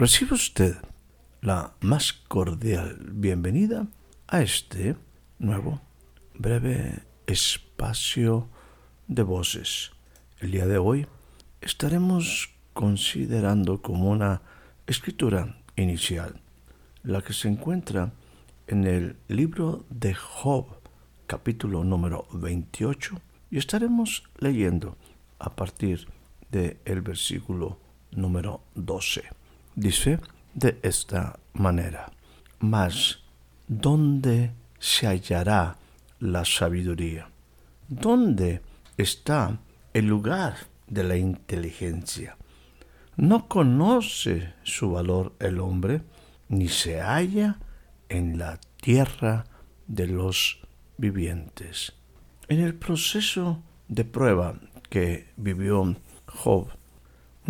Recibe usted la más cordial bienvenida a este nuevo breve espacio de voces. El día de hoy estaremos considerando como una escritura inicial la que se encuentra en el libro de Job, capítulo número 28, y estaremos leyendo a partir del el versículo número 12. Dice de esta manera, mas ¿dónde se hallará la sabiduría? ¿Dónde está el lugar de la inteligencia? ¿No conoce su valor el hombre, ni se halla en la tierra de los vivientes? En el proceso de prueba que vivió Job,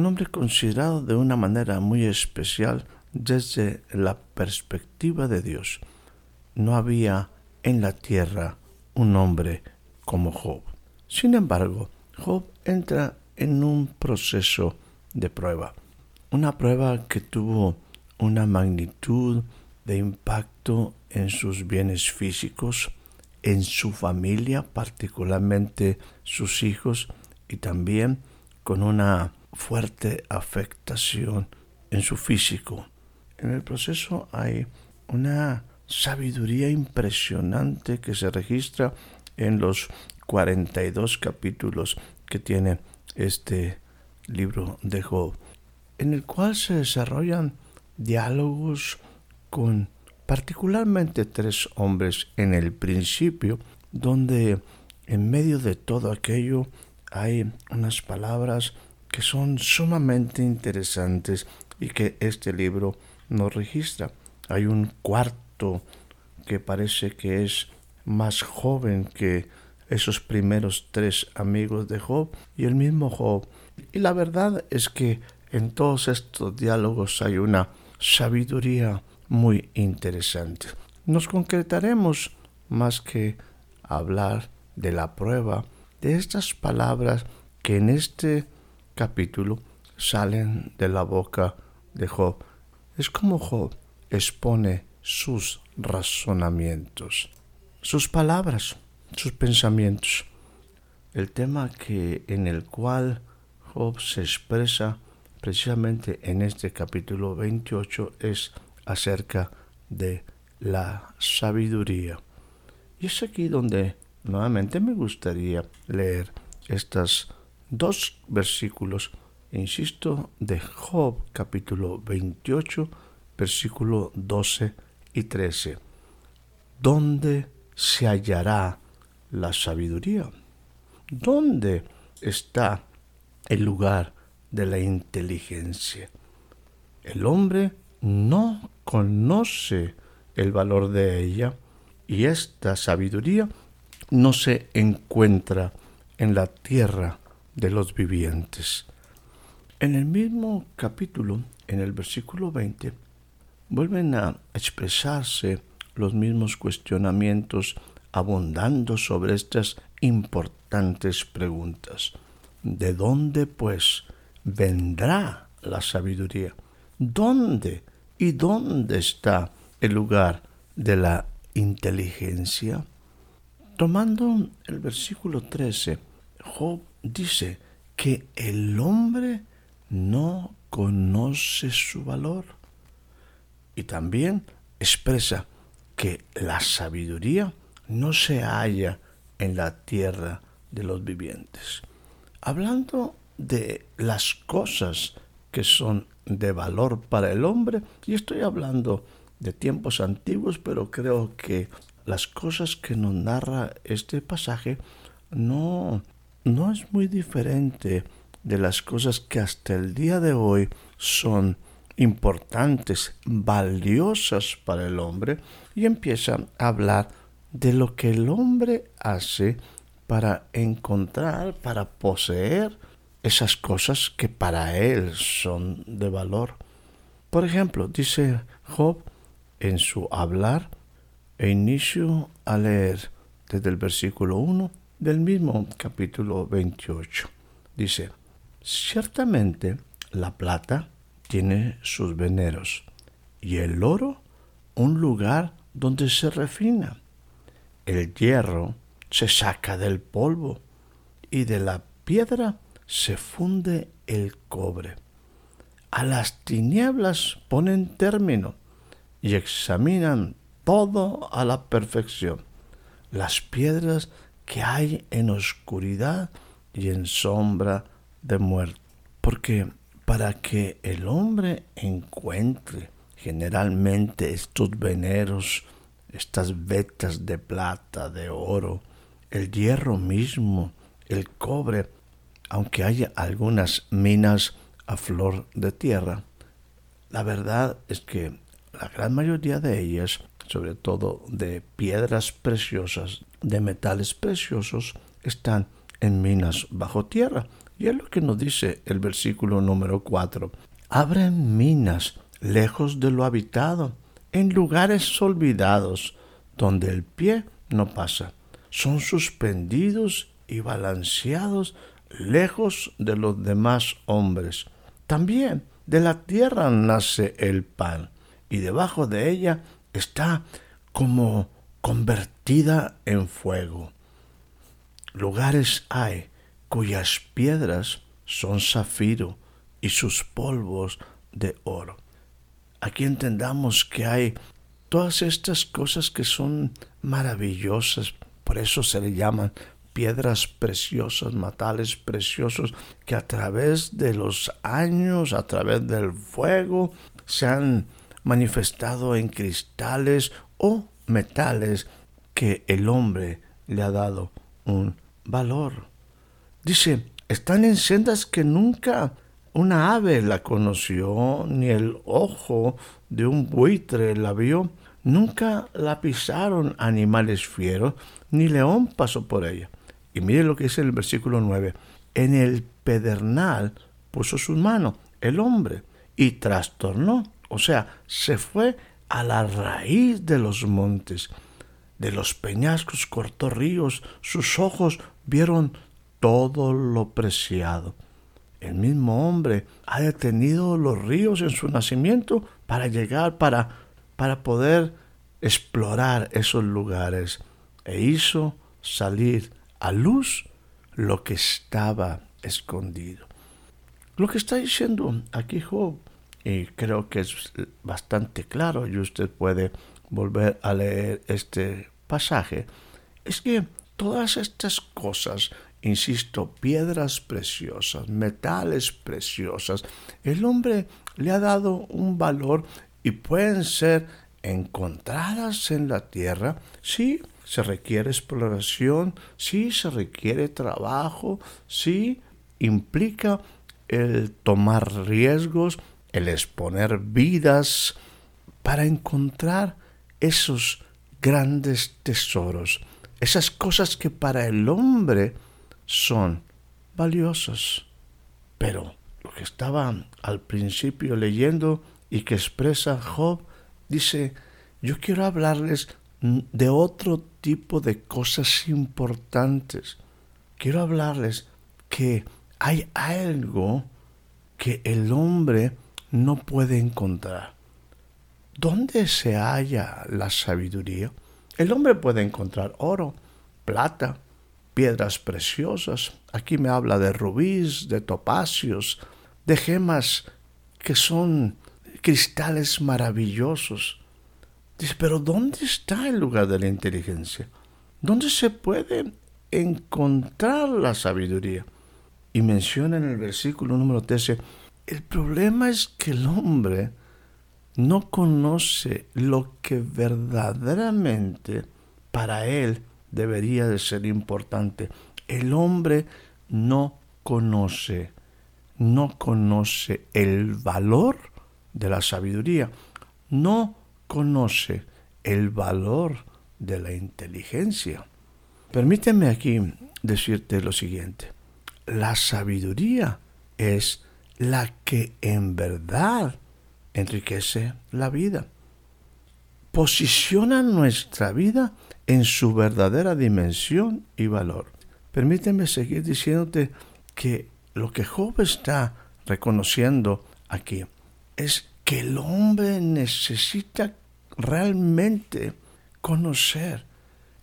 un hombre considerado de una manera muy especial desde la perspectiva de Dios. No había en la tierra un hombre como Job. Sin embargo, Job entra en un proceso de prueba, una prueba que tuvo una magnitud de impacto en sus bienes físicos, en su familia, particularmente sus hijos, y también con una fuerte afectación en su físico. En el proceso hay una sabiduría impresionante que se registra en los 42 capítulos que tiene este libro de Job, en el cual se desarrollan diálogos con particularmente tres hombres en el principio, donde en medio de todo aquello hay unas palabras que son sumamente interesantes y que este libro nos registra. Hay un cuarto que parece que es más joven que esos primeros tres amigos de Job y el mismo Job. Y la verdad es que en todos estos diálogos hay una sabiduría muy interesante. Nos concretaremos más que hablar de la prueba de estas palabras que en este capítulo salen de la boca de Job. Es como Job expone sus razonamientos, sus palabras, sus pensamientos. El tema que en el cual Job se expresa precisamente en este capítulo 28 es acerca de la sabiduría. Y es aquí donde nuevamente me gustaría leer estas dos versículos, insisto, de Job capítulo 28, versículo 12 y 13. ¿Dónde se hallará la sabiduría? ¿Dónde está el lugar de la inteligencia? El hombre no conoce el valor de ella y esta sabiduría no se encuentra en la tierra de los vivientes. En el mismo capítulo, en el versículo 20, vuelven a expresarse los mismos cuestionamientos abundando sobre estas importantes preguntas. ¿De dónde, pues, vendrá la sabiduría? ¿Dónde y dónde está el lugar de la inteligencia? Tomando el versículo 13, Job dice que el hombre no conoce su valor y también expresa que la sabiduría no se halla en la tierra de los vivientes. Hablando de las cosas que son de valor para el hombre, y estoy hablando de tiempos antiguos, pero creo que las cosas que nos narra este pasaje no, no es muy diferente de las cosas que hasta el día de hoy son importantes, valiosas para el hombre, y empieza a hablar de lo que el hombre hace para encontrar, para poseer esas cosas que para él son de valor. Por ejemplo, dice Job en su hablar, e inicio a leer desde el versículo 1 del mismo capítulo 28. Dice, ciertamente la plata tiene sus veneros y el oro un lugar donde se refina. El hierro se saca del polvo y de la piedra se funde el cobre. A las tinieblas ponen término y examinan todo a la perfección. Las piedras que hay en oscuridad y en sombra de muerte. Porque para que el hombre encuentre generalmente estos veneros, estas vetas de plata, de oro, el hierro mismo, el cobre, aunque haya algunas minas a flor de tierra, la verdad es que la gran mayoría de ellas, sobre todo de piedras preciosas, de metales preciosos, están en minas bajo tierra. Y es lo que nos dice el versículo número 4. Abren minas lejos de lo habitado, en lugares olvidados, donde el pie no pasa. Son suspendidos y balanceados lejos de los demás hombres. También de la tierra nace el pan, y debajo de ella está como convertida en fuego. Lugares hay cuyas piedras son zafiro y sus polvos de oro. Aquí entendamos que hay todas estas cosas que son maravillosas, por eso se le llaman piedras preciosas, metales preciosos, que a través de los años, a través del fuego, se han manifestado en cristales o metales que el hombre le ha dado un valor. Dice, están en sendas que nunca una ave la conoció, ni el ojo de un buitre la vio, nunca la pisaron animales fieros, ni león pasó por ella. Y mire lo que dice el versículo 9. En el pedernal puso su mano el hombre y trastornó, o sea, se fue a la raíz de los montes, de los peñascos cortó ríos, sus ojos vieron todo lo preciado. El mismo hombre ha detenido los ríos en su nacimiento para llegar, para, para poder explorar esos lugares e hizo salir a luz lo que estaba escondido. Lo que está diciendo aquí Job, y creo que es bastante claro, y usted puede volver a leer este pasaje, es que todas estas cosas, insisto, piedras preciosas, metales preciosos, el hombre le ha dado un valor y pueden ser encontradas en la tierra, sí, se requiere exploración, sí se requiere trabajo, sí implica el tomar riesgos, el exponer vidas para encontrar esos grandes tesoros, esas cosas que para el hombre son valiosas. Pero lo que estaba al principio leyendo y que expresa Job, dice, yo quiero hablarles de otro tipo de cosas importantes. Quiero hablarles que hay algo que el hombre no puede encontrar. ¿Dónde se halla la sabiduría? El hombre puede encontrar oro, plata, piedras preciosas. Aquí me habla de rubíes, de topacios, de gemas que son cristales maravillosos. Dice, pero ¿dónde está el lugar de la inteligencia? ¿Dónde se puede encontrar la sabiduría? Y menciona en el versículo número 13, el problema es que el hombre no conoce lo que verdaderamente para él debería de ser importante. El hombre no conoce, no conoce el valor de la sabiduría, no conoce el valor de la inteligencia. Permíteme aquí decirte lo siguiente. La sabiduría es la que en verdad enriquece la vida. Posiciona nuestra vida en su verdadera dimensión y valor. Permíteme seguir diciéndote que lo que Job está reconociendo aquí es que el hombre necesita realmente conocer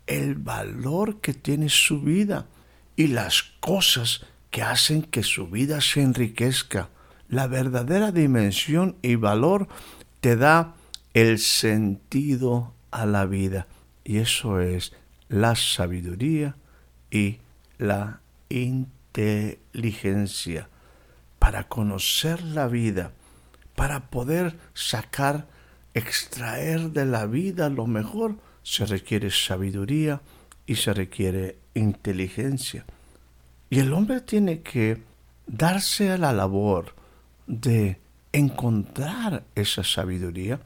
el valor que tiene su vida y las cosas que hacen que su vida se enriquezca. La verdadera dimensión y valor te da el sentido a la vida y eso es la sabiduría y la inteligencia para conocer la vida, para poder sacar, extraer de la vida lo mejor se requiere sabiduría y se requiere inteligencia. Y el hombre tiene que darse a la labor de encontrar esa sabiduría,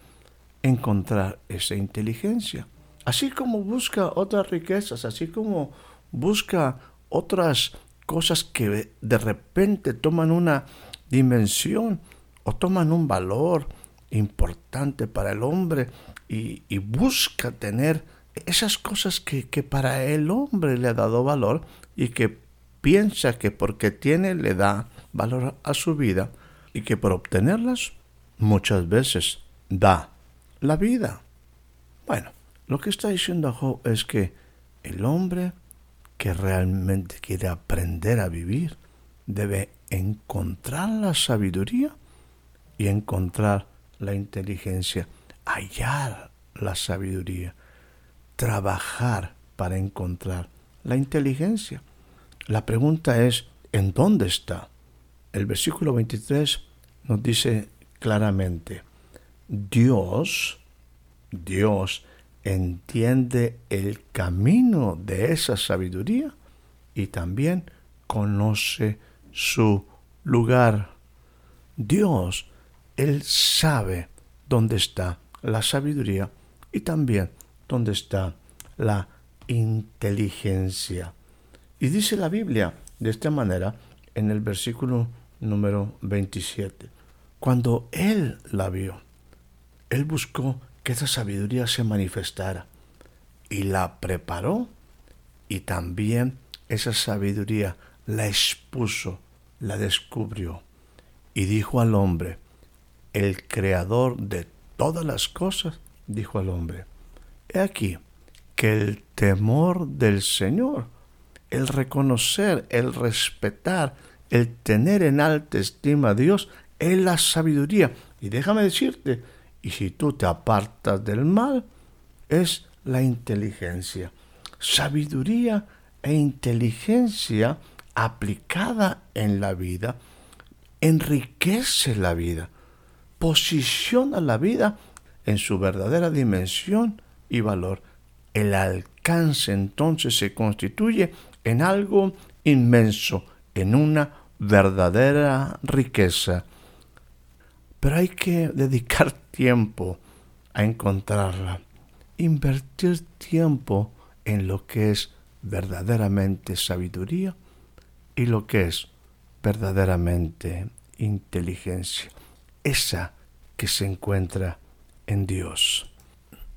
encontrar esa inteligencia. Así como busca otras riquezas, así como busca otras cosas que de repente toman una dimensión o toman un valor importante para el hombre y, busca tener esas cosas que, que para el hombre le ha dado valor y que piensa que porque tiene le da valor a su vida y que por obtenerlas muchas veces da la vida. Bueno, lo que está diciendo Job es que el hombre que realmente quiere aprender a vivir debe encontrar la sabiduría y encontrar la inteligencia hallar la sabiduría, trabajar para encontrar la inteligencia. La pregunta es, ¿en dónde está? El versículo 23 nos dice claramente, Dios, Dios entiende el camino de esa sabiduría y también conoce su lugar. Dios, Él sabe dónde está la sabiduría y también dónde está la inteligencia. Y dice la Biblia de esta manera en el versículo número 27. Cuando él la vio, él buscó que esa sabiduría se manifestara y la preparó y también esa sabiduría la expuso, la descubrió y dijo al hombre, el creador de todas las cosas, dijo al hombre, he aquí que el temor del Señor, el reconocer, el respetar, el tener en alta estima a Dios, es la sabiduría. Y déjame decirte, y si tú te apartas del mal, es la inteligencia. Sabiduría e inteligencia aplicada en la vida enriquece la vida posiciona la vida en su verdadera dimensión y valor. El alcance entonces se constituye en algo inmenso, en una verdadera riqueza. Pero hay que dedicar tiempo a encontrarla, invertir tiempo en lo que es verdaderamente sabiduría y lo que es verdaderamente inteligencia esa que se encuentra en Dios.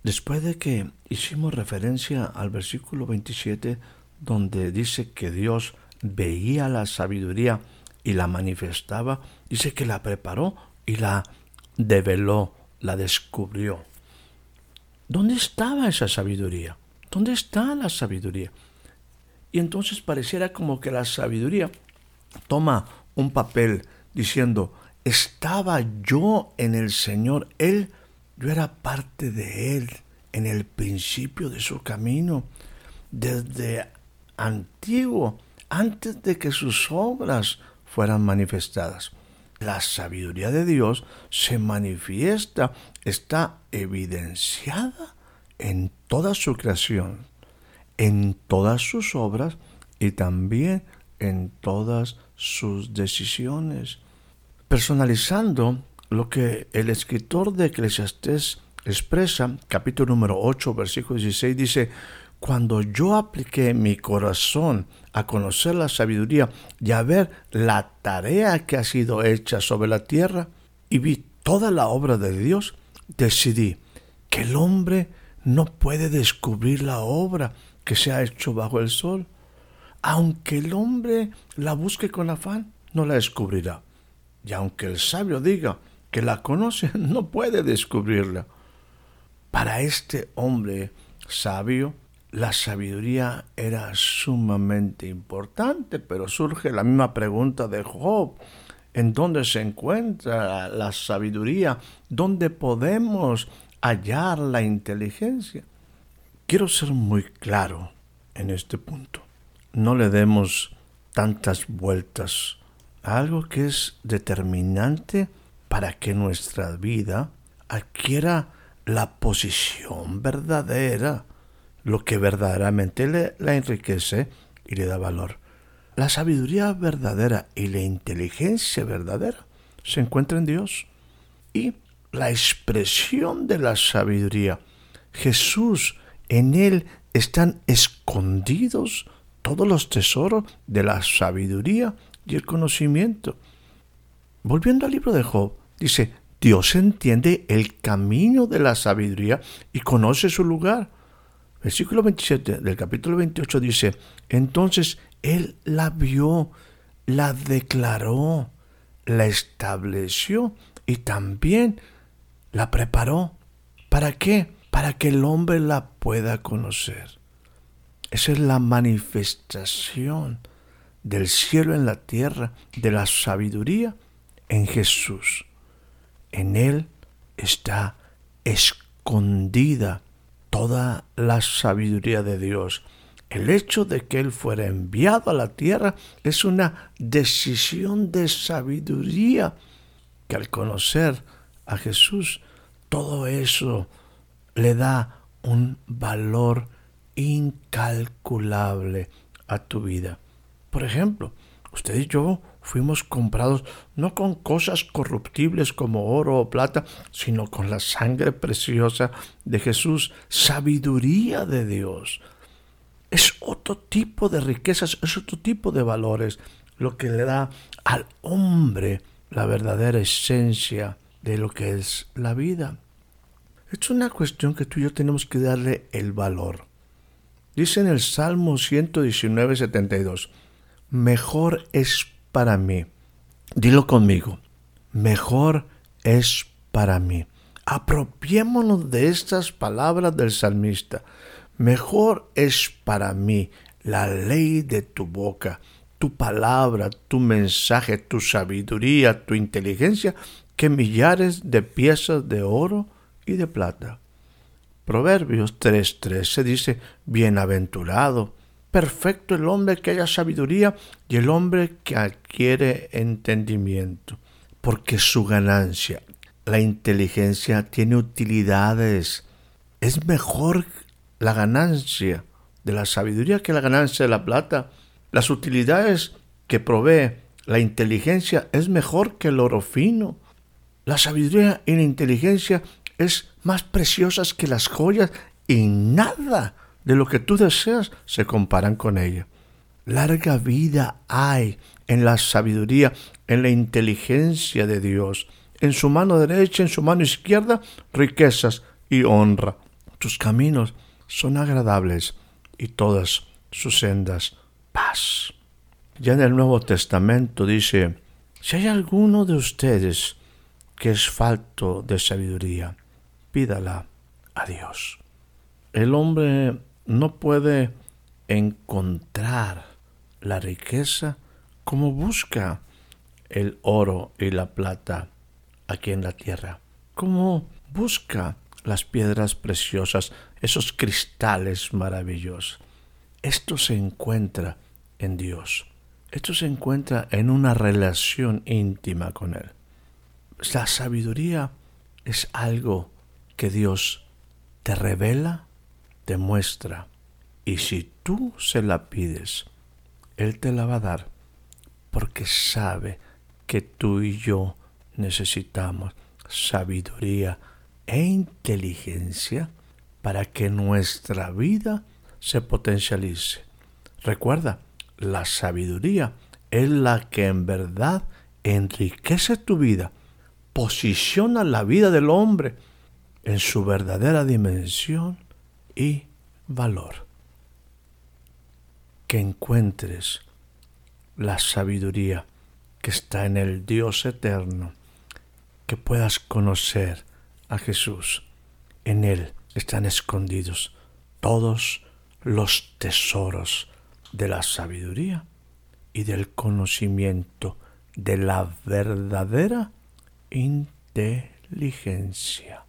Después de que hicimos referencia al versículo 27, donde dice que Dios veía la sabiduría y la manifestaba, dice que la preparó y la develó, la descubrió. ¿Dónde estaba esa sabiduría? ¿Dónde está la sabiduría? Y entonces pareciera como que la sabiduría toma un papel diciendo, estaba yo en el Señor. Él, yo era parte de Él en el principio de su camino, desde antiguo, antes de que sus obras fueran manifestadas. La sabiduría de Dios se manifiesta, está evidenciada en toda su creación. en todas sus obras y también en todas sus decisiones. Personalizando lo que el escritor de Eclesiastés expresa, capítulo número 8, versículo 16, dice, cuando yo apliqué mi corazón a conocer la sabiduría y a ver la tarea que ha sido hecha sobre la tierra y vi toda la obra de Dios, decidí que el hombre no puede descubrir la obra que se ha hecho bajo el sol. Aunque el hombre la busque con afán, no la descubrirá. Y aunque el sabio diga que la conoce, no puede descubrirla. Para este hombre sabio, la sabiduría era sumamente importante, pero surge la misma pregunta de Job. ¿En dónde se encuentra la sabiduría? ¿Dónde podemos hallar la inteligencia? Quiero ser muy claro en este punto. No le demos tantas vueltas a algo que es determinante para que nuestra vida adquiera la posición verdadera lo que verdaderamente le, la enriquece y le da valor. La sabiduría verdadera y la inteligencia verdadera se encuentran en Dios. Y la expresión de la sabiduría, Jesús, en Él están escondidos todos los tesoros de la sabiduría y el conocimiento. Volviendo al libro de Job, dice, Dios entiende el camino de la sabiduría y conoce su lugar. Versículo 27 del capítulo 28 dice, entonces él la vio, la declaró, la estableció y también la preparó. ¿Para qué? Para que el hombre la pueda conocer. Esa es la manifestación del cielo en la tierra, de la sabiduría en Jesús. En Él está escondida toda la sabiduría de Dios. El hecho de que Él fuera enviado a la tierra es una decisión de sabiduría que al conocer a Jesús, todo eso le da un valor incalculable a tu vida. Por ejemplo, usted y yo fuimos comprados no con cosas corruptibles como oro o plata, sino con la sangre preciosa de Jesús, sabiduría de Dios. Es otro tipo de riquezas, es otro tipo de valores, lo que le da al hombre la verdadera esencia de lo que es la vida. Es una cuestión que tú y yo tenemos que darle el valor. Dice en el Salmo 119, 72, mejor es para mí. Dilo conmigo. Mejor es para mí. Apropiémonos de estas palabras del salmista. Mejor es para mí la ley de tu boca, tu palabra, tu mensaje, tu sabiduría, tu inteligencia, que millares de piezas de oro y de plata. Proverbios 3:13 dice, Bienaventurado perfecto el hombre que haya sabiduría y el hombre que adquiere entendimiento, porque su ganancia, la inteligencia tiene utilidades. Es mejor la ganancia de la sabiduría que la ganancia de la plata. Las utilidades que provee la inteligencia es mejor que el oro fino. La sabiduría y la inteligencia es más preciosas que las joyas y nada de lo que tú deseas se comparan con ella. Larga vida hay en la sabiduría, en la inteligencia de Dios. En su mano derecha, en su mano izquierda, riquezas y honra. Tus caminos son agradables y todas sus sendas paz. Ya en el Nuevo Testamento dice, si hay alguno de ustedes que es falto de sabiduría, pídala a Dios. El hombre no puede encontrar la riqueza como busca el oro y la plata aquí en la tierra, como busca las piedras preciosas, esos cristales maravillosos. Esto se encuentra en Dios. Esto se encuentra en una relación íntima con Él. La sabiduría es algo que Dios te revela demuestra Y si tú se la pides, Él te la va a dar porque sabe que tú y yo necesitamos sabiduría e inteligencia para que nuestra vida se potencialice. Recuerda, la sabiduría es la que en verdad enriquece tu vida, posiciona la vida del hombre en su verdadera dimensión y valor. Que encuentres la sabiduría que está en el Dios eterno, que puedas conocer a Jesús. En Él están escondidos todos los tesoros de la sabiduría y del conocimiento de la verdadera inteligencia.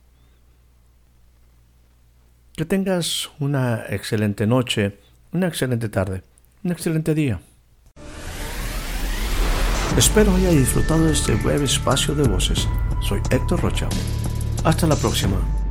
Que tengas una excelente noche, una excelente tarde, un excelente día. Espero haya disfrutado de este breve espacio de voces. Soy Héctor Rocha. Hasta la próxima.